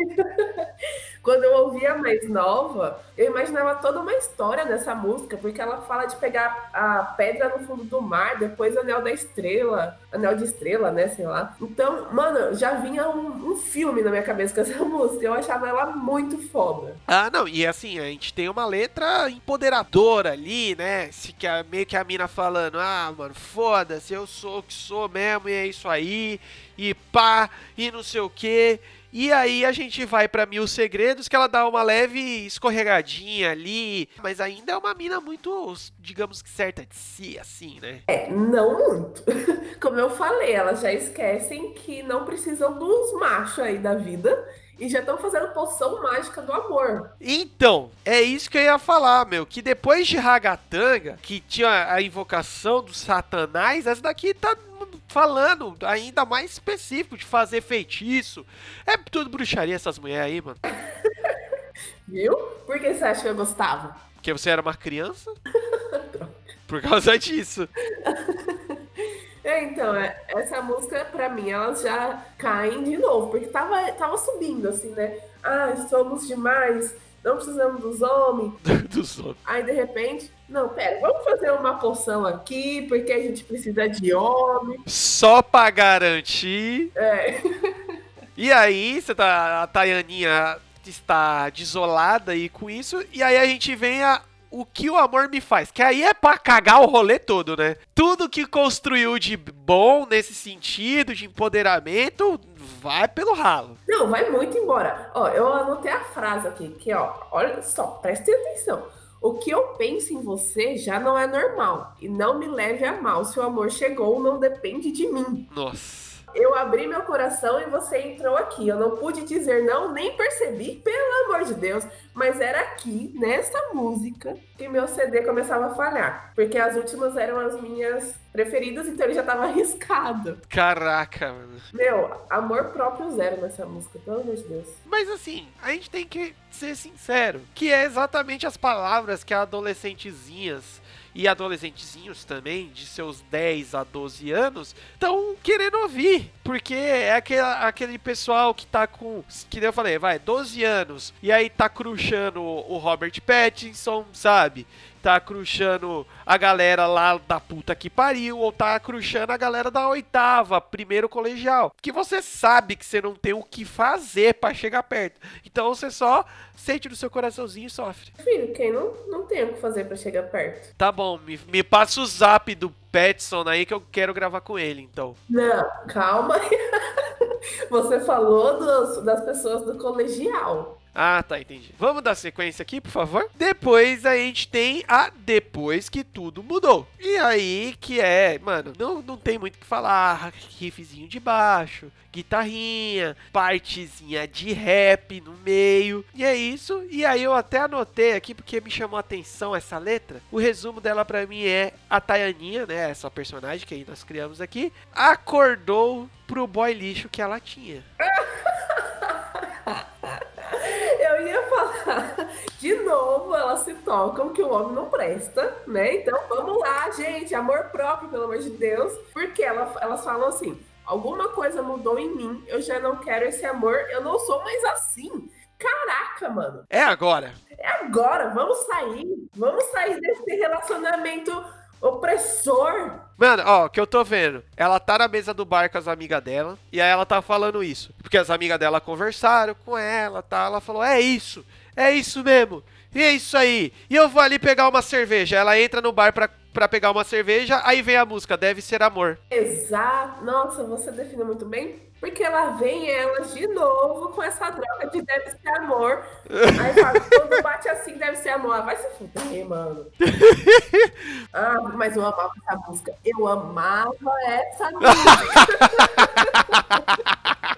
Quando eu ouvia mais nova, eu imaginava toda uma história nessa música, porque ela fala de pegar a pedra no fundo do mar, depois anel da estrela, anel de estrela, né, sei lá. Então, mano, já vinha um, um filme na minha cabeça com essa música. Eu achava ela muito foda. Ah, não, e assim, a gente tem uma letra empoderadora ali, né? Se que a, meio que a mina falando, ah, mano, foda-se, eu sou o que sou mesmo, e é isso aí, e pá, e não sei o que. E aí a gente vai pra Mil Segredos, que ela dá uma leve escorregadinha ali, mas ainda é uma mina muito, digamos que certa de si, assim, né? É, não muito. Como eu falei, elas já esquecem que não precisam dos machos aí da vida e já estão fazendo poção mágica do amor. Então, é isso que eu ia falar, meu. Que depois de Ragatanga, que tinha a invocação do Satanás, essa daqui tá falando ainda mais específico de fazer feitiço. É tudo bruxaria essas mulheres aí, mano. Viu? Por que você acha que eu gostava? Porque você era uma criança? Por causa disso. É, então, é, essa música, pra mim, elas já caem de novo, porque tava, tava subindo, assim, né? Ah, somos demais, não precisamos dos homens. Dos homens. Aí, de repente, não, pera, vamos fazer uma poção aqui, porque a gente precisa de homem. Só pra garantir. É. E aí, você tá. A Tayaninha está desolada aí com isso. E aí a gente vem a. O que o amor me faz? Que aí é pra cagar o rolê todo, né? Tudo que construiu de bom nesse sentido, de empoderamento, vai pelo ralo. Não, vai muito embora. Ó, eu anotei a frase aqui, que ó, olha só, preste atenção. O que eu penso em você já não é normal. E não me leve a mal. Se o amor chegou, não depende de mim. Nossa. Eu abri meu coração e você entrou aqui. Eu não pude dizer não, nem percebi, pelo amor de Deus. Mas era aqui, nessa música, que meu CD começava a falhar. Porque as últimas eram as minhas preferidas, então ele já tava arriscado. Caraca, mano. Meu, amor próprio zero nessa música, pelo amor de Deus. Mas assim, a gente tem que ser sincero, que é exatamente as palavras que adolescentezinhas e adolescentezinhos também, de seus 10 a 12 anos, estão querendo ouvir. Porque é aquele, aquele pessoal que tá com, que eu falei, vai, 12 anos, e aí tá cruxando o Robert Pattinson, sabe? Tá cruxando a galera lá da puta que pariu, ou tá cruxando a galera da oitava, primeiro colegial. Que você sabe que você não tem o que fazer pra chegar perto. Então você só sente no seu coraçãozinho e sofre. Filho, quem não, não tem o que fazer pra chegar perto? Tá bom, me, me passa o zap do Petson aí que eu quero gravar com ele, então. Não, calma. Você falou dos- das pessoas do colegial. Ah, tá, entendi. Vamos dar sequência aqui, por favor? Depois a gente tem a Depois que tudo mudou. E aí que é, mano, não, não tem muito o que falar. Riffzinho de baixo, guitarrinha, partezinha de rap no meio. E é isso. E aí eu até anotei aqui porque me chamou a atenção essa letra. O resumo dela pra mim é a Tayaninha, né? Essa personagem que aí nós criamos aqui, acordou pro boy lixo que ela tinha. Falar, de novo, elas se tocam que o homem não presta, né? Então vamos lá, gente, amor próprio, pelo amor de Deus. Porque ela- elas falam assim: alguma coisa mudou em mim, eu já não quero esse amor, eu não sou mais assim. Caraca, mano. É agora. É agora, vamos sair. Vamos sair desse relacionamento opressor. Mano, ó, que eu tô vendo, ela tá na mesa do bar com as amigas dela, e aí ela tá falando isso. Porque as amigas dela conversaram com ela, tá? Ela falou, é isso, é isso mesmo, e é isso aí. E eu vou ali pegar uma cerveja. Ela entra no bar pra, pra pegar uma cerveja, aí vem a música, deve ser amor. Exato. Nossa, você define muito bem. Porque ela vem elas de novo com essa droga de deve ser amor. Aí fala, quando bate assim, deve ser amor. Ah, Vai se fuder, mano. Ah, mas eu amava essa música. Eu amava essa música.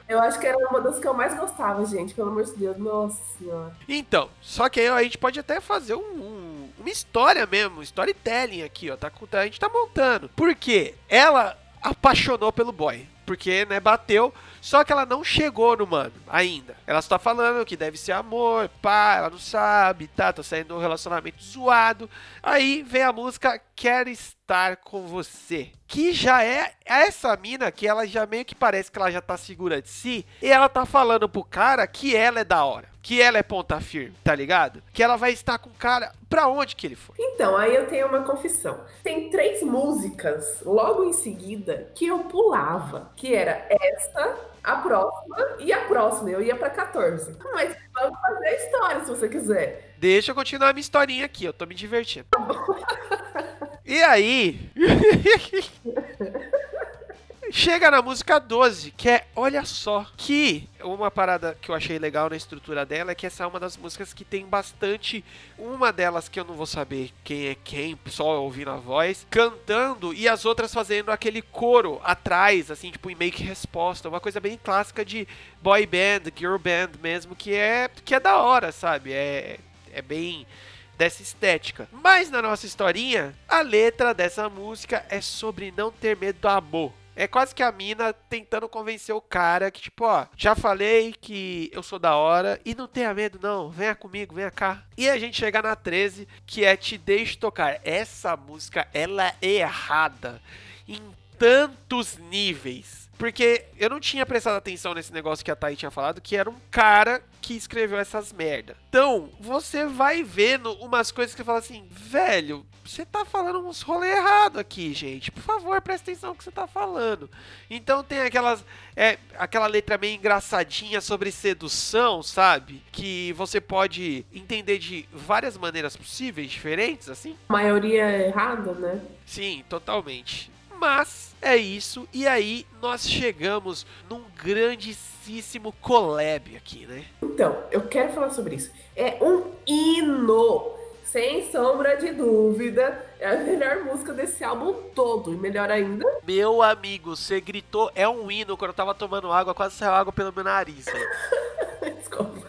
Eu acho que era uma das que eu mais gostava, gente. Pelo amor de Deus. Nossa senhora. Então, só que aí a gente pode até fazer um- uma história mesmo, storytelling aqui, ó. Tá, a gente tá montando. Por quê? Ela apaixonou pelo boy. Porque, né, bateu. Só que ela não chegou no mano ainda. Ela só tá falando que deve ser amor, pá, ela não sabe, tá? Tá saindo de um relacionamento zoado. Aí vem a música quero estar com você. Que já é essa mina que ela já meio que parece que ela já tá segura de si. E ela tá falando pro cara que ela é da hora. Que ela é ponta firme, tá ligado? Que ela vai estar com o cara pra onde que ele foi. Então, aí eu tenho uma confissão. Tem três músicas logo em seguida que eu pulava. Que era essa, a próxima e a próxima. Eu ia pra 14. Mas vamos fazer a história se você quiser. Deixa eu continuar a minha historinha aqui, eu tô me divertindo. E aí. Chega na música 12, que é Olha Só. Que uma parada que eu achei legal na estrutura dela é que essa é uma das músicas que tem bastante. Uma delas que eu não vou saber quem é quem, só ouvindo a voz, cantando e as outras fazendo aquele coro atrás, assim, tipo em que resposta. Uma coisa bem clássica de boy band, girl band mesmo, que é, que é da hora, sabe? É, é bem dessa estética. Mas na nossa historinha, a letra dessa música é sobre não ter medo do amor. É quase que a mina tentando convencer o cara que, tipo, ó, já falei que eu sou da hora e não tenha medo, não. Venha comigo, venha cá. E a gente chega na 13, que é Te Deixe Tocar. Essa música, ela é errada em tantos níveis. Porque eu não tinha prestado atenção nesse negócio que a Thaí tinha falado, que era um cara que escreveu essas merda. Então, você vai vendo umas coisas que você fala assim, velho, você tá falando uns rolê errado aqui, gente. Por favor, presta atenção no que você tá falando. Então tem aquelas. É, aquela letra meio engraçadinha sobre sedução, sabe? Que você pode entender de várias maneiras possíveis, diferentes, assim. Maioria errada, né? Sim, totalmente. Mas é isso. E aí nós chegamos num grandíssimo collab aqui, né? Então, eu quero falar sobre isso. É um hino, sem sombra de dúvida. É a melhor música desse álbum todo. E melhor ainda, Meu amigo, você gritou, é um hino quando eu tava tomando água, quase saiu água pelo meu nariz. desculpa.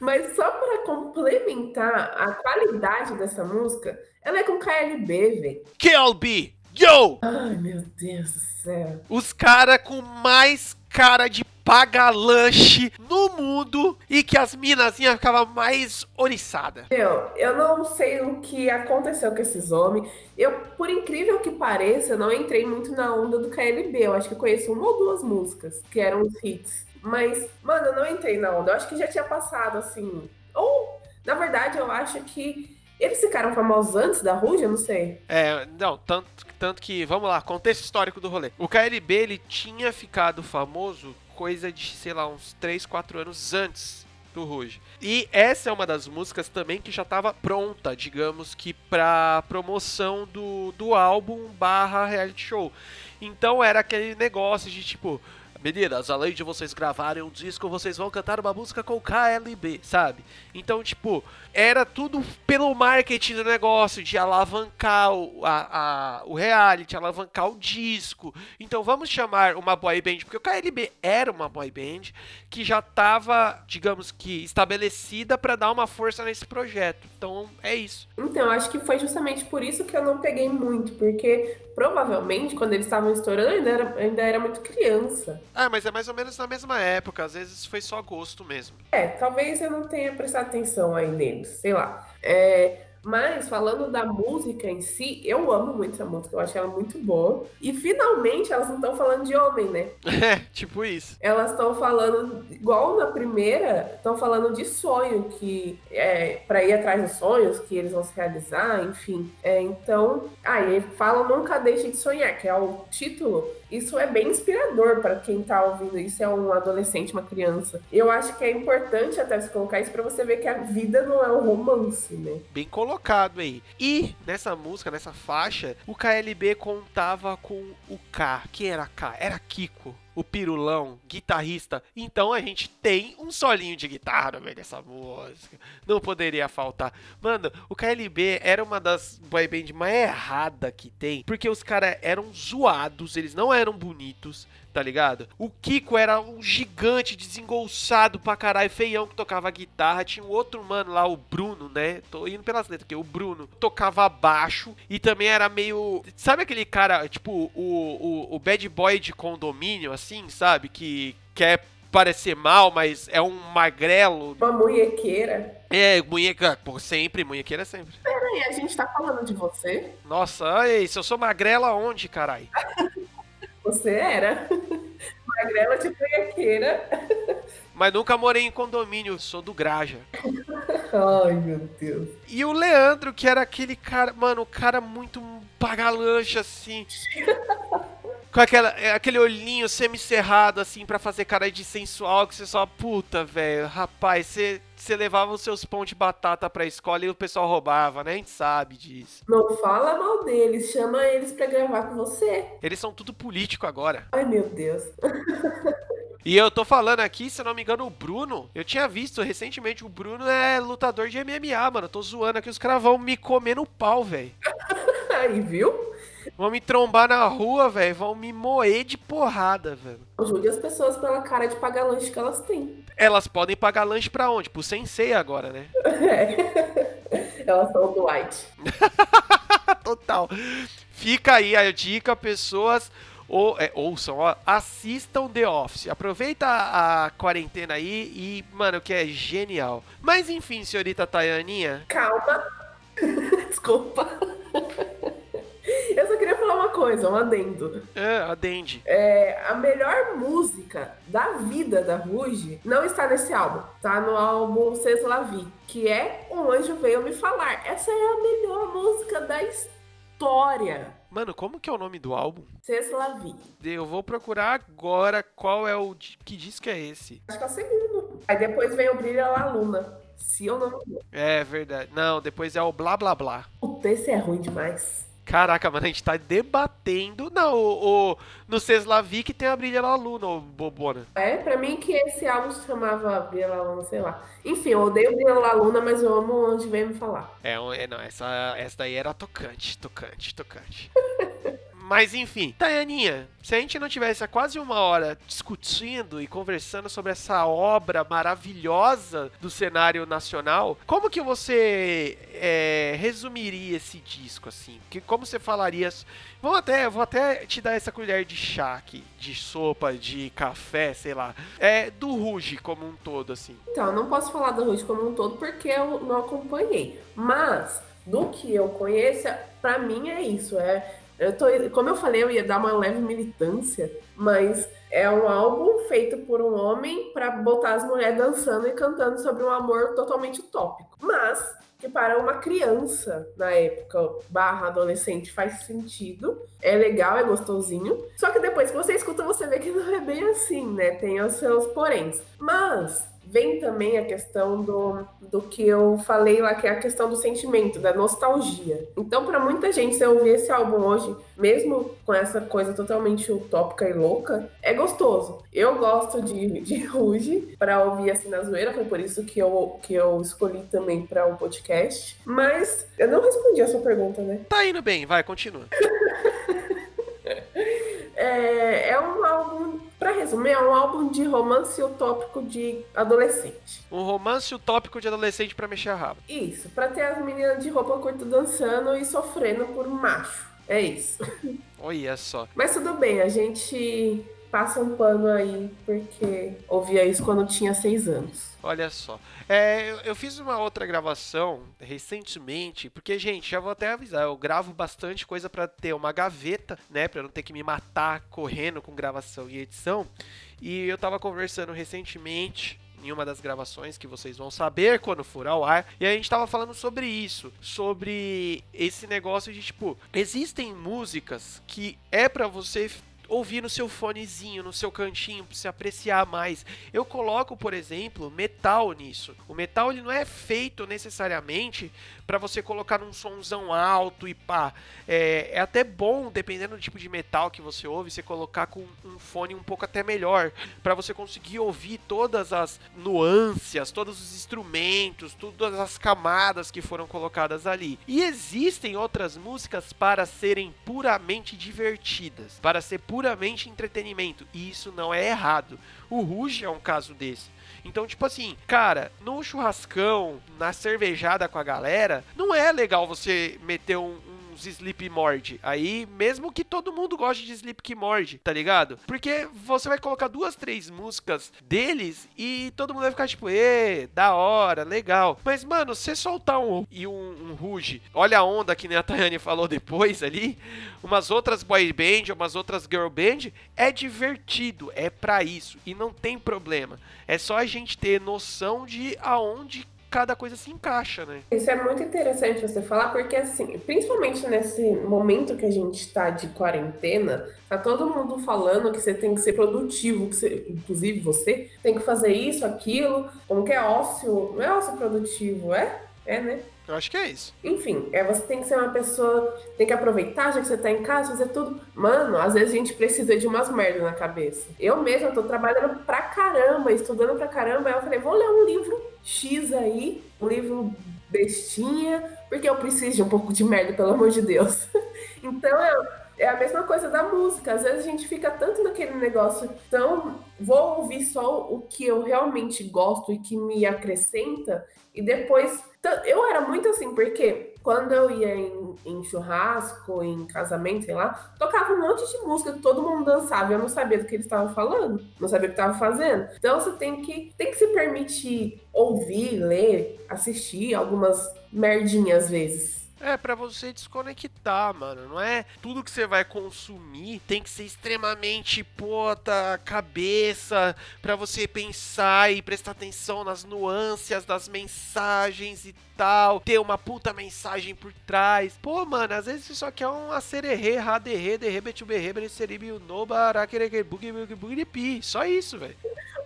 Mas só para complementar a qualidade dessa música, ela é com KLB, velho. KLB, yo! Ai, meu Deus do céu. Os cara com mais cara de paga lanche no mundo e que as minazinhas ficavam mais oriçadas. Meu, eu não sei o que aconteceu com esses homens. Eu, por incrível que pareça, eu não entrei muito na onda do KLB. Eu acho que eu conheço uma ou duas músicas que eram os hits. Mas, mano, eu não entrei na onda. Eu acho que já tinha passado, assim. Ou, na verdade, eu acho que eles ficaram famosos antes da Ruge, eu não sei. É, não, tanto, tanto que, vamos lá, contexto histórico do rolê. O KLB, ele tinha ficado famoso coisa de, sei lá, uns 3, 4 anos antes do Ruge. E essa é uma das músicas também que já estava pronta, digamos que pra promoção do, do álbum barra reality show. Então era aquele negócio de tipo, meninas, além de vocês gravarem um disco, vocês vão cantar uma música com KLB, sabe? Então, tipo, era tudo pelo marketing do negócio, de alavancar o, a, a- o reality, alavancar o disco. Então vamos chamar uma boy band, porque o KLB era uma boy band que já estava, digamos que, estabelecida para dar uma força nesse projeto. Então é isso. Então, acho que foi justamente por isso que eu não peguei muito, porque provavelmente quando eles estavam estourando, eu ainda era, ainda era muito criança. Ah, mas é mais ou menos na mesma época, às vezes foi só gosto mesmo. É, talvez eu não tenha prestado atenção aí neles, sei lá. É, mas falando da música em si, eu amo muito essa música, eu acho ela muito boa. E finalmente elas não estão falando de homem, né? É, tipo isso. Elas estão falando, igual na primeira, estão falando de sonho, que é para ir atrás dos sonhos, que eles vão se realizar, enfim. É, então, aí falam Nunca Deixe de Sonhar, que é o título. Isso é bem inspirador para quem tá ouvindo isso, é um adolescente, uma criança. Eu acho que é importante até você colocar isso para você ver que a vida não é um romance, né? Bem colocado aí. E nessa música, nessa faixa, o KLB contava com o K. Quem era K? Era Kiko. O pirulão, guitarrista. Então a gente tem um solinho de guitarra meio dessa música. Não poderia faltar. Mano, o KLB era uma das boy band mais errada que tem. Porque os caras eram zoados, eles não eram bonitos, tá ligado? O Kiko era um gigante desengolçado pra caralho, feião que tocava guitarra. Tinha um outro mano lá, o Bruno, né? Tô indo pelas letras aqui. O Bruno tocava baixo e também era meio. Sabe aquele cara, tipo, o, o, o bad boy de condomínio, assim, sabe? Que quer parecer mal, mas é um magrelo. Uma munhequeira. É, munheca, pô, sempre, munhequeira sempre. Peraí, a gente tá falando de você? Nossa, olha isso, eu sou magrela onde, carai? Você era. Magrela de munhequeira. Mas nunca morei em condomínio, sou do Graja. Ai, meu Deus. E o Leandro, que era aquele cara, mano, o cara muito pagalanche, assim. Com aquela, é, aquele olhinho semicerrado, assim, pra fazer cara de sensual, que você só, puta, velho, rapaz, você, você levava os seus pão de batata pra escola e o pessoal roubava, né? A gente sabe disso. Não fala mal deles, chama eles pra gravar com você. Eles são tudo político agora. Ai, meu Deus. E eu tô falando aqui, se eu não me engano, o Bruno. Eu tinha visto recentemente, o Bruno é lutador de MMA, mano. Eu tô zoando aqui, os caras vão me comer no pau, velho. Aí, viu? Vão me trombar na rua, velho. Vão me moer de porrada, velho. Julgue as pessoas pela cara de pagar lanche que elas têm. Elas podem pagar lanche pra onde? Pro sensei agora, né? É. Elas são do White. Total. Fica aí a dica, pessoas. Ou, é, ouçam, ó, assistam The Office. Aproveita a, a quarentena aí e, mano, que é genial. Mas enfim, senhorita Tayaninha. Calma. Desculpa. Coisa, um adendo. É, adende. É, a melhor música da vida da Ruge não está nesse álbum. Tá no álbum Cês La Vie, que é Um Anjo Veio Me Falar. Essa é a melhor música da história. Mano, como que é o nome do álbum? Cês La Vie. Eu vou procurar agora qual é o. Que disco é esse? Acho que é o segundo. Aí depois vem o Brilha La Luna. Se eu não. É verdade. Não, depois é o Blá Blá Blá. Puta, esse é ruim demais. Caraca, mano, a gente tá debatendo. Não, o, o, no Ceslavi que tem a Brilha La Luna, ô Bobona. É, pra mim que esse álbum se chamava Brilha La Luna, sei lá. Enfim, eu odeio Brilha La Luna, mas eu amo onde vem me falar. É, é, não, essa, essa daí era tocante, tocante, tocante. Mas enfim, Tayaninha, se a gente não tivesse há quase uma hora discutindo e conversando sobre essa obra maravilhosa do cenário nacional, como que você é, resumiria esse disco assim? Que como você falaria? Vamos até, vou até te dar essa colher de chá aqui, de sopa, de café, sei lá, é do Ruge como um todo assim. Então, eu não posso falar da Ruge como um todo porque eu não acompanhei. Mas, do que eu conheço, pra mim é isso. É, eu tô, como eu falei, eu ia dar uma leve militância, mas é um álbum feito por um homem pra botar as mulheres dançando e cantando sobre um amor totalmente utópico. Mas, que para uma criança na época, barra adolescente, faz sentido. É legal, é gostosinho. Só que depois que você escuta, você vê que não é bem assim, né? Tem os seus poréns. Mas vem também a questão do, do que eu falei lá, que é a questão do sentimento, da nostalgia. Então, para muita gente, se eu ouvir esse álbum hoje, mesmo com essa coisa totalmente utópica e louca, é gostoso. Eu gosto de, de Ruge para ouvir assim na zoeira, foi por isso que eu, que eu escolhi também para um podcast. Mas eu não respondi a sua pergunta, né? Tá indo bem, vai, continua. É, é um álbum, para resumir, é um álbum de romance utópico de adolescente. Um romance utópico de adolescente pra mexer a raba. Isso, pra ter as meninas de roupa curta dançando e sofrendo por macho. É isso. Olha só. Mas tudo bem, a gente passa um pano aí, porque ouvia isso quando tinha seis anos. Olha só. É, eu, eu fiz uma outra gravação recentemente, porque, gente, já vou até avisar, eu gravo bastante coisa pra ter uma gaveta, né? Pra não ter que me matar correndo com gravação e edição. E eu tava conversando recentemente em uma das gravações que vocês vão saber quando for ao ar. E a gente tava falando sobre isso, sobre esse negócio de tipo, existem músicas que é pra você ouvir no seu fonezinho, no seu cantinho, pra se apreciar mais. Eu coloco, por exemplo, metal nisso. O metal ele não é feito necessariamente para você colocar num somzão alto e pá. É, é até bom, dependendo do tipo de metal que você ouve, você colocar com um fone um pouco até melhor, para você conseguir ouvir todas as nuances, todos os instrumentos, todas as camadas que foram colocadas ali. E existem outras músicas para serem puramente divertidas, para ser entretenimento, e isso não é errado. O Ruge é um caso desse. Então, tipo assim, cara, no churrascão, na cervejada com a galera, não é legal você meter um uns Sleep Mord. Aí, mesmo que todo mundo goste de Sleep que Mord, tá ligado? Porque você vai colocar duas, três músicas deles e todo mundo vai ficar tipo, ê, da hora, legal. Mas, mano, você soltar um e um, um Ruge, olha a onda que nem a Tayane falou depois ali, umas outras boy band, umas outras girl band, é divertido, é pra isso e não tem problema. É só a gente ter noção de aonde cada coisa se encaixa, né? Isso é muito interessante você falar, porque assim, principalmente nesse momento que a gente está de quarentena, tá todo mundo falando que você tem que ser produtivo, que você, inclusive você tem que fazer isso, aquilo, como que é ócio, não é ócio produtivo, é? É, né? Eu acho que é isso. Enfim, é, você tem que ser uma pessoa, tem que aproveitar, já que você tá em casa, fazer tudo. Mano, às vezes a gente precisa de umas merdas na cabeça. Eu mesma tô trabalhando pra caramba, estudando pra caramba, aí eu falei, vou ler um livro X aí, um livro bestinha, porque eu preciso de um pouco de merda, pelo amor de Deus. então, eu, é a mesma coisa da música. Às vezes a gente fica tanto naquele negócio, então vou ouvir só o que eu realmente gosto e que me acrescenta, e depois. Eu era muito assim, porque quando eu ia em, em churrasco, em casamento, sei lá, tocava um monte de música que todo mundo dançava. Eu não sabia do que eles estavam falando, não sabia o que estavam fazendo. Então você tem que, tem que se permitir ouvir, ler, assistir algumas merdinhas às vezes. É, pra você desconectar, mano. Não é tudo que você vai consumir tem que ser extremamente puta cabeça pra você pensar e prestar atenção nas nuances das mensagens e tal. Ter uma puta mensagem por trás. Pô, mano, às vezes você só quer um acererê, raderê, derrebe, berre, bereceribe, unoba, araquereque, bugi, bugi, bugi, pi. Só isso, velho.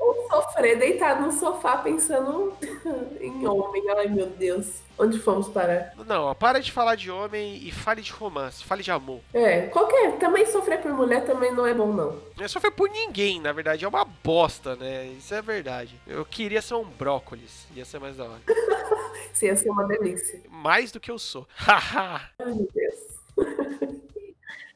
Ou sofrer deitado no sofá pensando em homem. Ai, meu Deus. Onde fomos parar? Não, ó, para de falar de homem e fale de romance, fale de amor. É, qualquer. Também sofrer por mulher também não é bom, não. Não é sofrer por ninguém, na verdade, é uma bosta, né? Isso é verdade. Eu queria ser um brócolis, ia ser mais da hora. Isso ia ser uma delícia. Mais do que eu sou. Haha. Ai, meu Deus.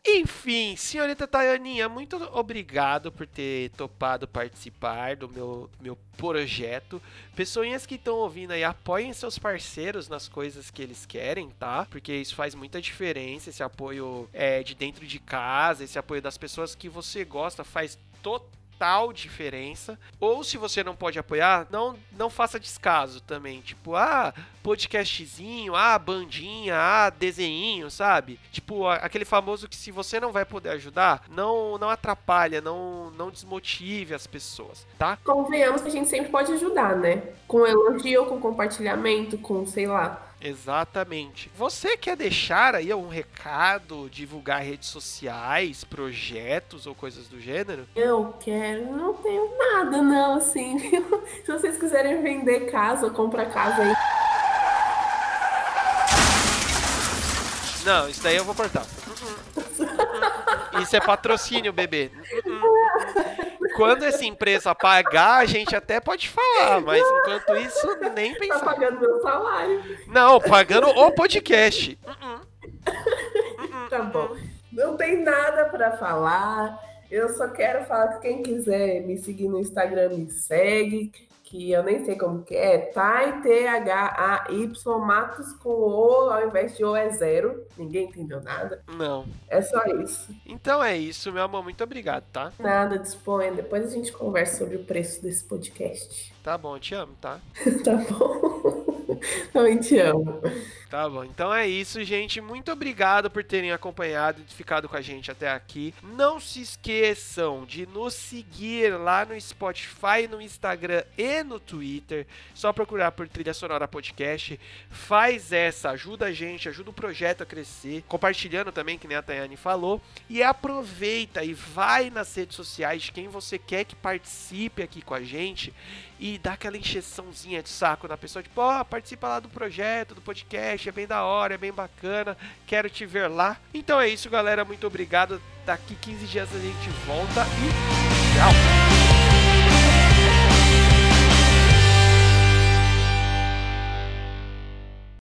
Enfim, senhorita Tayaninha, muito obrigado por ter topado participar do meu, meu projeto. Pessoinhas que estão ouvindo aí, apoiem seus parceiros nas coisas que eles querem, tá? Porque isso faz muita diferença. Esse apoio é, de dentro de casa, esse apoio das pessoas que você gosta faz total total diferença. Ou se você não pode apoiar, não, não faça descaso também. Tipo, ah, podcastzinho, ah, bandinha, ah, desenho, sabe? Tipo, aquele famoso que se você não vai poder ajudar, não não atrapalha, não, não desmotive as pessoas, tá? Convenhamos que a gente sempre pode ajudar, né? Com elogio, com compartilhamento, com, sei lá, Exatamente. Você quer deixar aí um recado, divulgar redes sociais, projetos ou coisas do gênero? Eu quero, não tenho nada não, assim. Se vocês quiserem vender casa, comprar casa aí. Não, isso daí eu vou cortar. Isso é patrocínio, bebê. Quando essa empresa pagar, a gente até pode falar, mas enquanto isso, nem Tá pensar. pagando meu salário. Não, pagando o podcast. Tá bom. Não tem nada pra falar. Eu só quero falar que quem quiser me seguir no Instagram me segue. Que eu nem sei como que é. Thay, T-H-A-Y, Matos com O, ao invés de O é zero. Ninguém entendeu nada. Não. É só isso. Então é isso, meu amor. Muito obrigado, tá? Nada, disponha. Depois a gente conversa sobre o preço desse podcast. Tá bom, eu te amo, tá? tá bom? Também te amo. Tá bom, então é isso, gente. Muito obrigado por terem acompanhado e ficado com a gente até aqui. Não se esqueçam de nos seguir lá no Spotify, no Instagram e no Twitter. Só procurar por Trilha Sonora Podcast. Faz essa, ajuda a gente, ajuda o projeto a crescer. Compartilhando também, que nem a Tayane falou. E aproveita e vai nas redes sociais de quem você quer que participe aqui com a gente e dá aquela encheçãozinha de saco na pessoa, tipo, ó, participa lá do projeto, do podcast, é bem da hora, é bem bacana, quero te ver lá. Então é isso, galera, muito obrigado. Daqui 15 dias a gente volta e tchau!